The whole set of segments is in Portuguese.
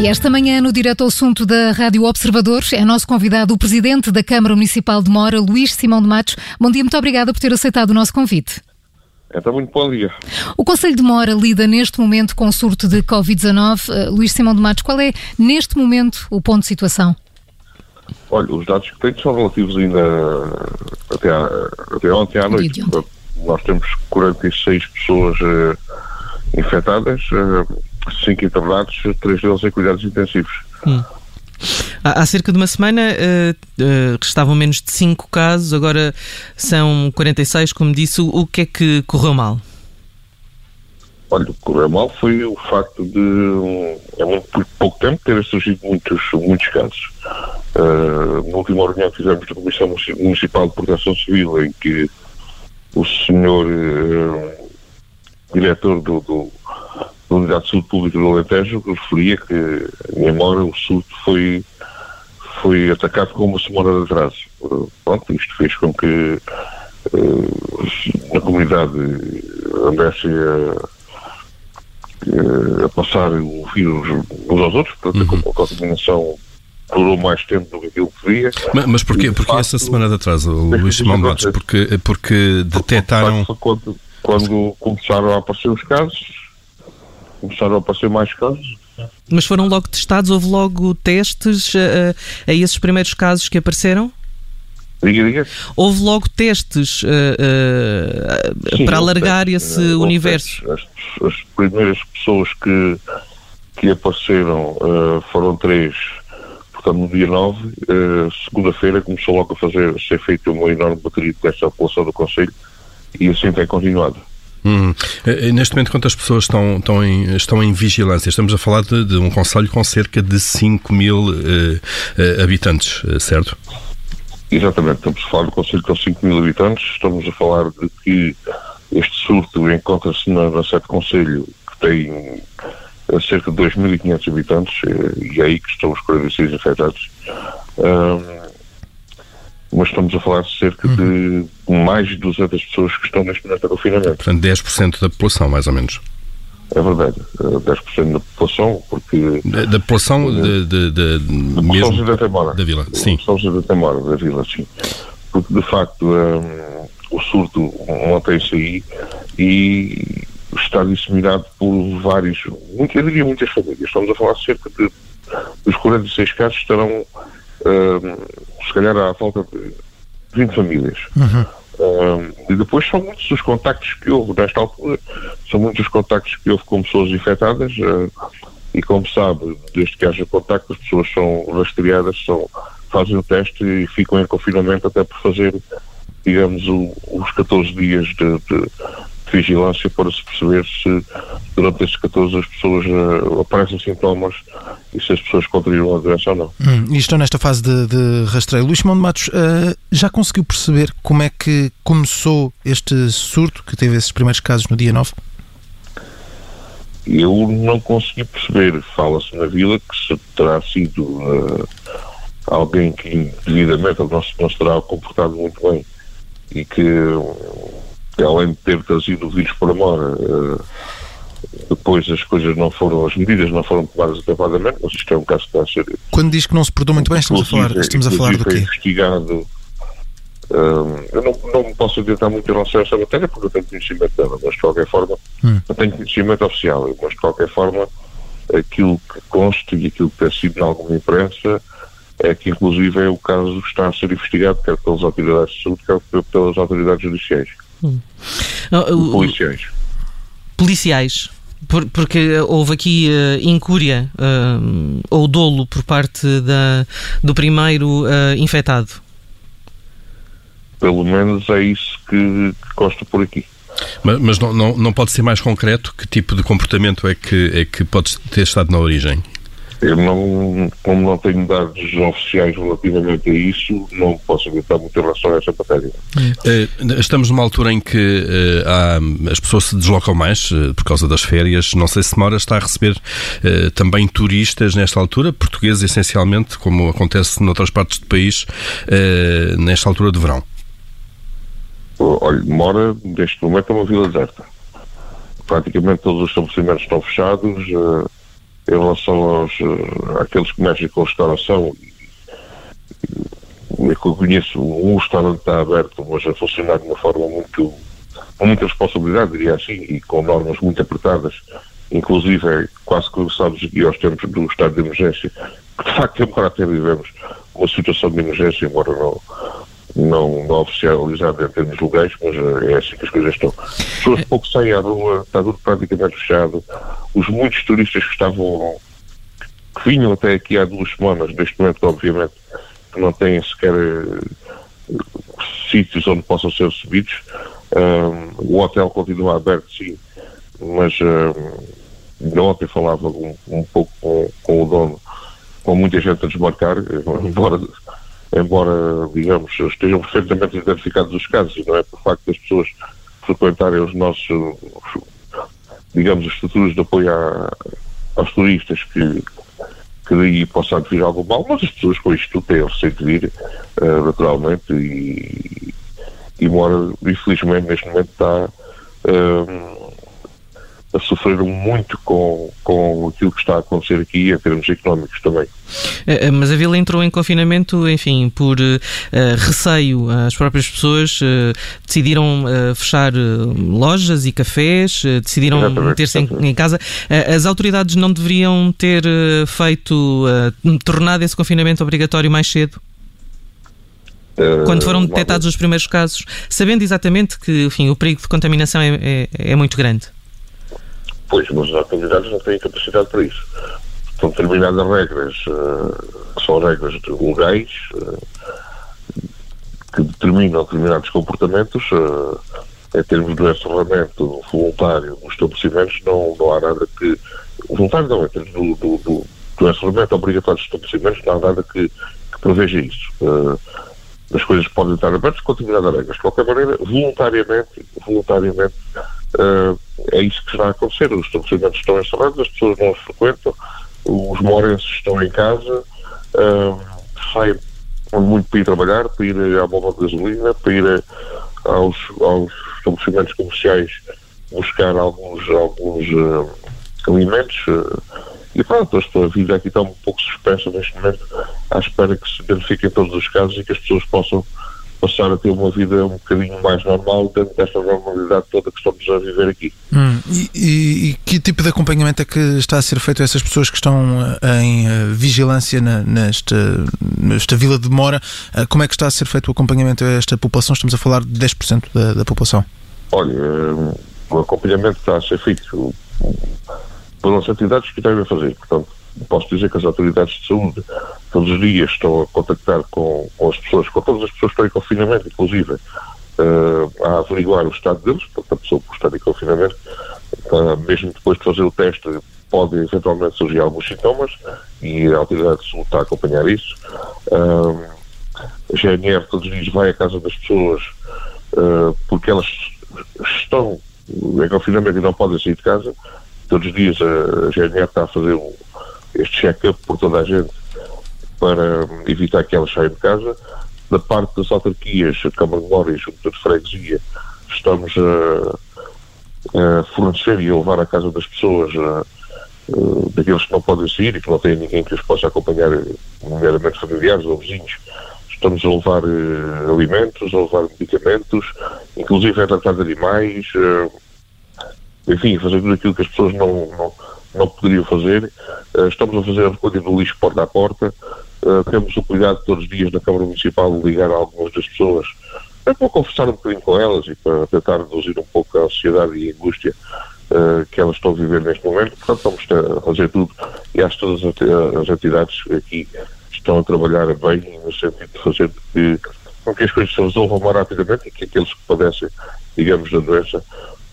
E esta manhã, no direto ao assunto da Rádio Observador, é nosso convidado o Presidente da Câmara Municipal de Mora, Luís Simão de Matos. Bom dia, muito obrigada por ter aceitado o nosso convite. Então, muito bom dia. O Conselho de Mora lida neste momento com o surto de Covid-19. Uh, Luís Simão de Matos, qual é, neste momento, o ponto de situação? Olha, os dados que tenho são relativos ainda até, à, até ontem à noite. Ontem. Nós temos 46 pessoas uh, infectadas, uh, 5 internados, 3 deles em cuidados intensivos. Hum. Há, cerca de uma semana uh, uh, estavam menos de 5 casos, agora são 46, como disse. O, o que é que correu mal? Olha, o que correu mal foi o facto de, um, há muito pouco tempo, terem surgido muitos, muitos casos. Uh, na última reunião que fizemos da Comissão Municipal de Proteção Civil, em que o senhor uh, diretor do, do, da Unidade de Saúde Pública do Alentejo referia que, embora o surto foi, foi atacado com uma semana de atraso. Pronto, isto fez com que uh, a comunidade andasse a, a, passar o vírus uns aos outros, portanto uhum. a contaminação durou mais tempo do que aquilo que devia. Mas, mas porquê, de porquê facto, essa semana de atraso, Luís Simão Matos? Porque, porque detectaram... Quando, quando começaram a aparecer os casos, começaram a aparecer mais casos. Mas foram logo testados? Houve logo testes a, a esses primeiros casos que apareceram? Diga, diga. Houve logo testes uh, uh, Sim, para alargar testes, esse universo? As, as, primeiras pessoas que, que apareceram uh, foram três, portanto, no dia 9. Segunda-feira começou logo a fazer, a ser feita uma enorme bateria de testes à população do Conselho e assim tem continuado. Hum. Neste momento, quantas pessoas estão, estão, em, estão em vigilância? Estamos a falar de, de um conselho com cerca de 5 mil uh, uh, habitantes, certo? Exatamente, estamos a falar do conselho com 5 mil habitantes, estamos a falar de que este surto encontra-se na, na sede conselho, que tem cerca de 2.500 habitantes, e é aí que estão os 46 infectados. Um, mas estamos a falar de cerca uhum. de mais de 200 pessoas que estão neste momento a confinamento. Portanto, 10% da população, mais ou menos. É verdade, 10% eh, da população, porque... Da, da população de, de, de, de mesmo da Temora. Da vila, sim. Da Temora, da vila, sim. Porque, de facto, um, o surto mantém-se aí e está disseminado por vários, eu diria muitas famílias. Estamos a falar cerca de, dos 46 casos estarão uh, se calhar à falta de 20 famílias. Uhum. Uh, e depois são muitos os contactos que houve nesta altura, são muitos os contactos que houve com pessoas infectadas uh, e como sabe, desde que haja contacto as pessoas são rastreadas, são, fazem o teste e ficam em confinamento até por fazer, digamos, o, os 14 dias de, de vigilância para se perceber se durante esses 14 as pessoas uh, aparecem sintomas e se as pessoas contraíram a doença ou não. Hum, e estão nesta fase de, de rastreio. Luís Simão de Matos, uh, já conseguiu perceber como é que começou este surto, que teve esses primeiros casos no dia 9? Eu não consegui perceber. Fala-se na vila que terá sido uh, alguém que devidamente não se, não se terá comportado muito bem e que além de ter trazido o vírus para Mora, uh, depois as coisas não foram, as medidas não foram tomadas adequadamente, mas isto é um caso que está a ser. Quando diz que não se portou muito bem, estamos a falar, estamos a falar do quê? investigado. Uh, eu não, não me posso adiantar muito em relação a essa matéria porque eu tenho conhecimento dela, mas de qualquer forma, hum. não tenho conhecimento oficial, mas de qualquer forma, aquilo que consta e aquilo que tem sido em alguma imprensa é que, inclusive, é o caso que está a ser investigado, quer pelas autoridades de saúde, quer pelas autoridades judiciais. Hum. Uh, policiais. Policiais. Por, porque houve aqui uh, incúria uh, ou dolo por parte da, do primeiro uh, infectado. Pelo menos é isso que, que consta por aqui. Mas, mas não, não, não pode ser mais concreto? Que tipo de comportamento é que, é que pode ter estado na origem? Eu não, como não tenho dados oficiais relativamente a isso, não posso evitar muito em relação a essa matéria. Eh, estamos numa altura em que uh, há, as pessoas se deslocam mais uh, por causa das férias. Não sei se Mora está a receber também turistas nesta altura, portugueses essencialmente, como acontece noutras partes do país, nesta altura de verão. Olha, Mora, neste momento, é uma vila deserta. Praticamente todos os estabelecimentos estão fechados em relação aos, àqueles que mexem com restauração, é que eu conheço, um restaurante está aberto, mas a funcionar de uma forma muito, com muita responsabilidade, diria assim, e com normas muito apertadas, inclusive é quase que sabes aqui aos tempos do estado de emergência, que de facto embora até vivemos uma situação de emergência, embora não, não, não oficializada em termos legais, mas é assim que as coisas estão. As pessoas pouco saem à rua, está tudo praticamente fechado. Os muitos turistas que estavam, que vinham até aqui há duas semanas, neste momento, obviamente, que não têm sequer uh, sítios onde possam ser recebidos. O hotel continua aberto, sim, mas um, ontem falava um, um pouco com, com, o dono, com muita gente a desmarcar, embora, embora digamos, estejam perfeitamente identificados os casos, e não é? Por facto das pessoas frequentarem os nossos, digamos, as estruturas de apoio a, aos turistas que, que daí possa vir algo mal, mas as pessoas com isto têm receio de vir, uh, naturalmente, e, e mora, infelizmente, neste momento está uh, a sofrer muito com, com aquilo que está a acontecer aqui em termos económicos também. Eh, eh, mas a vila entrou em confinamento, enfim, por uh, receio. As próprias pessoas uh, decidiram uh, fechar lojas e cafés, decidiram meter-se em, em, casa. as autoridades não deveriam ter feito, tornado esse confinamento obrigatório mais cedo? Quando foram detectados os primeiros casos, sabendo exatamente que enfim, o perigo de contaminação é, é, é muito grande. Pois, mas as autoridades não têm capacidade para isso são determinadas regras, que são regras legais, uh, que determinam determinados comportamentos. Uh, em termos do encerramento voluntário nos estabelecimentos, não, não há nada que. Voluntário não, em termos do, do, do, do encerramento obrigatório dos estabelecimentos, não há nada que, que preveja isso. as coisas podem estar abertas com determinadas regras. De qualquer maneira, voluntariamente, voluntariamente é isso que a acontecer. Os estabelecimentos estão encerrados, as pessoas não os frequentam, os morenses estão em casa, uh, saem muito para ir trabalhar, para ir à bomba de gasolina, para ir aos, aos estabelecimentos comerciais buscar alguns, alguns uh, alimentos. Uh, e pronto, a vida aqui está um pouco suspensa neste momento, à espera que se verifiquem todos os casos e que as pessoas possam passar a ter uma vida um bocadinho mais normal dentro desta normalidade toda que estamos a viver aqui. Hum, e, e, e, que tipo de acompanhamento é que está a ser feito a essas pessoas que estão eh, em uh, vigilância na, nesta, nesta vila de Mora? Uh, como é que está a ser feito o acompanhamento a esta população? Estamos a falar de 10% da, da população. Olha, o acompanhamento está a ser feito pelas entidades que devem fazer, portanto, posso dizer que as autoridades de saúde todos os dias estão a contactar com, com as pessoas, com todas as pessoas que estão em confinamento, inclusive, uh, a averiguar o estado deles, portanto, a pessoa que está em confinamento, uh, mesmo depois de fazer o teste, pode eventualmente surgir alguns sintomas e a autoridade de saúde está a acompanhar isso. Uh, a GNR todos os dias vai à casa das pessoas uh, porque elas estão em confinamento e não podem sair de casa. Todos os dias a GNR está a fazer um, este check-up por toda a gente para evitar que elas saiam de casa. Da parte das autarquias, a Câmara de Memória e Junta de Freguesia, estamos a, a, fornecer e a levar à casa das pessoas, a, a, daqueles que não podem sair e que não têm ninguém que os possa acompanhar, nomeadamente familiares ou vizinhos. Estamos a levar uh, alimentos, a levar medicamentos, inclusive a tratar de animais, uh, enfim, fazer tudo aquilo que as pessoas não, não não poderiam fazer. Uh, estamos a fazer a recolha do lixo porta a porta. Uh, temos o cuidado todos os dias na Câmara Municipal de ligar a algumas das pessoas é para conversar um bocadinho com elas e para tentar reduzir um pouco a ansiedade e a angústia uh, que elas estão a viver neste momento. Portanto, estamos a fazer tudo e acho que todas as entidades aqui estão a trabalhar bem no sentido de fazer que, com que as coisas se resolvam mais rapidamente e que aqueles que padecem, digamos, da doença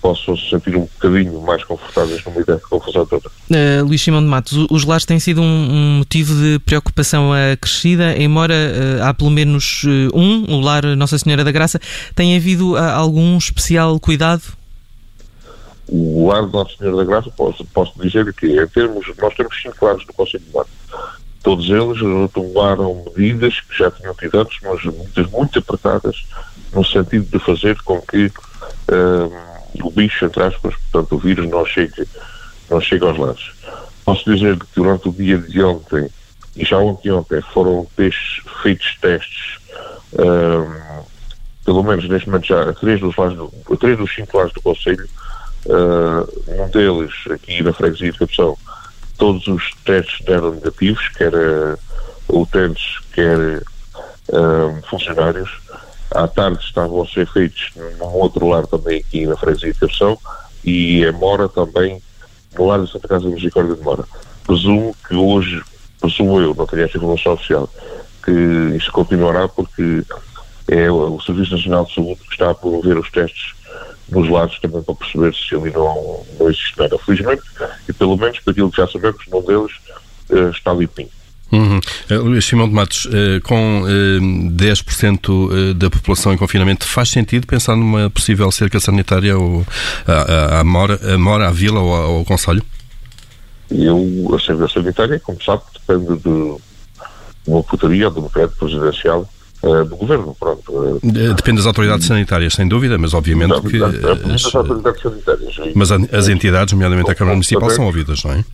possam se sentir um bocadinho mais confortáveis no meio da confusão toda. Uh, Luís Simão de Matos, os lares têm sido um, um motivo de preocupação acrescida, embora uh, há pelo menos uh, um, o lar Nossa Senhora da Graça, tem havido uh, algum especial cuidado? O lar Nossa Senhora da Graça, posso, posso dizer que em termos, nós temos cinco lares no Conselho de Mar. Todos eles tomaram medidas que já tinham tido antes, mas medidas muito apertadas, no sentido de fazer com que o bicho, entre aspas, portanto, o vírus não chegue, não chegue aos lares. Posso dizer que durante o dia de ontem, e já ontem ontem, foram feitos testes, um, pelo menos neste momento já a três dos, lares do, três dos cinco lares do Conselho, uh, um deles aqui na freguesia de Capção, todos os testes deram negativos, quer uh, utentes, quer uh, funcionários. À tarde estavam a ser feitos num outro lar também aqui na freguesia de Capção e em Mora também, no lar da Santa Casa de Misericórdia de Mora. Presumo que hoje, presumo eu, não tenho essa informação oficial, que isso continuará porque é o Serviço Nacional de Saúde que está a promover os testes nos lados também para perceber se ali não, não existe nada. Felizmente, e pelo menos por aquilo que já sabemos, um deles uh, está limpinho. Uhum. Uh, Luís Simão de Matos, uh, com uh, 10% da população em confinamento, faz sentido pensar numa possível cerca sanitária ou à, Mora, a Mora, à Vila ou ao, ao Conselho? Eu, a cerca sanitária, como sabe, depende de uma putaria ou de um decreto presidencial do governo. Pronto. Depende das autoridades sanitárias, sem dúvida, mas obviamente não, que. as autoridades sanitárias. Mas as entidades, nomeadamente a Câmara Municipal, são ouvidas, não é?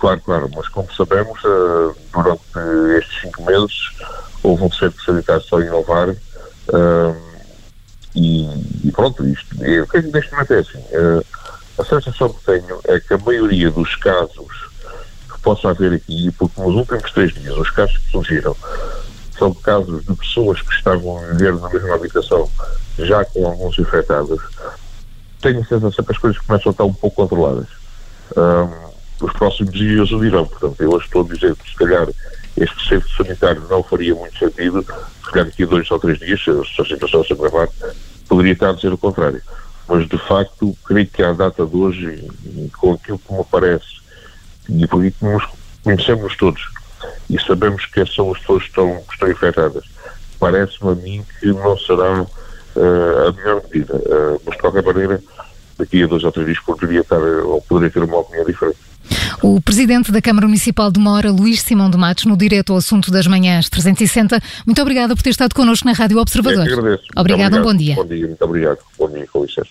Claro, claro, mas como sabemos, uh, durante estes cinco meses houve um centro sanitário só em Inovar e, e, pronto, isto, o que é que neste momento é assim? a sensação que tenho é que a maioria dos casos que possa haver aqui, porque nos últimos três dias os casos que surgiram são casos de pessoas que estavam a viver na mesma habitação, já com alguns infectados, tenho a sensação que as coisas começam a estar um pouco controladas. Um, os próximos dias o dirão, portanto, eu hoje estou a dizer que se calhar este centro sanitário não faria muito sentido, se calhar daqui a dois ou três dias, se a situação se agravar, poderia estar a dizer o contrário. Mas, de facto, creio que à data de hoje, com aquilo que me parece, e por isso nos conhecemos todos, e sabemos que são as pessoas que estão, que estão infectadas. Parece-me a mim que não será uh, a melhor medida, uh, mas de qualquer maneira, daqui a dois ou três dias poderia, estar, ou poderia ter uma opinião diferente. O presidente da Câmara Municipal de Mora, Luís Simão de Matos, no direto ao assunto das manhãs 360. Muito obrigada por ter estado connosco na Rádio Observador. É agradeço. Obrigado, um bom dia. Bom dia, muito obrigado. Bom dia, com licença.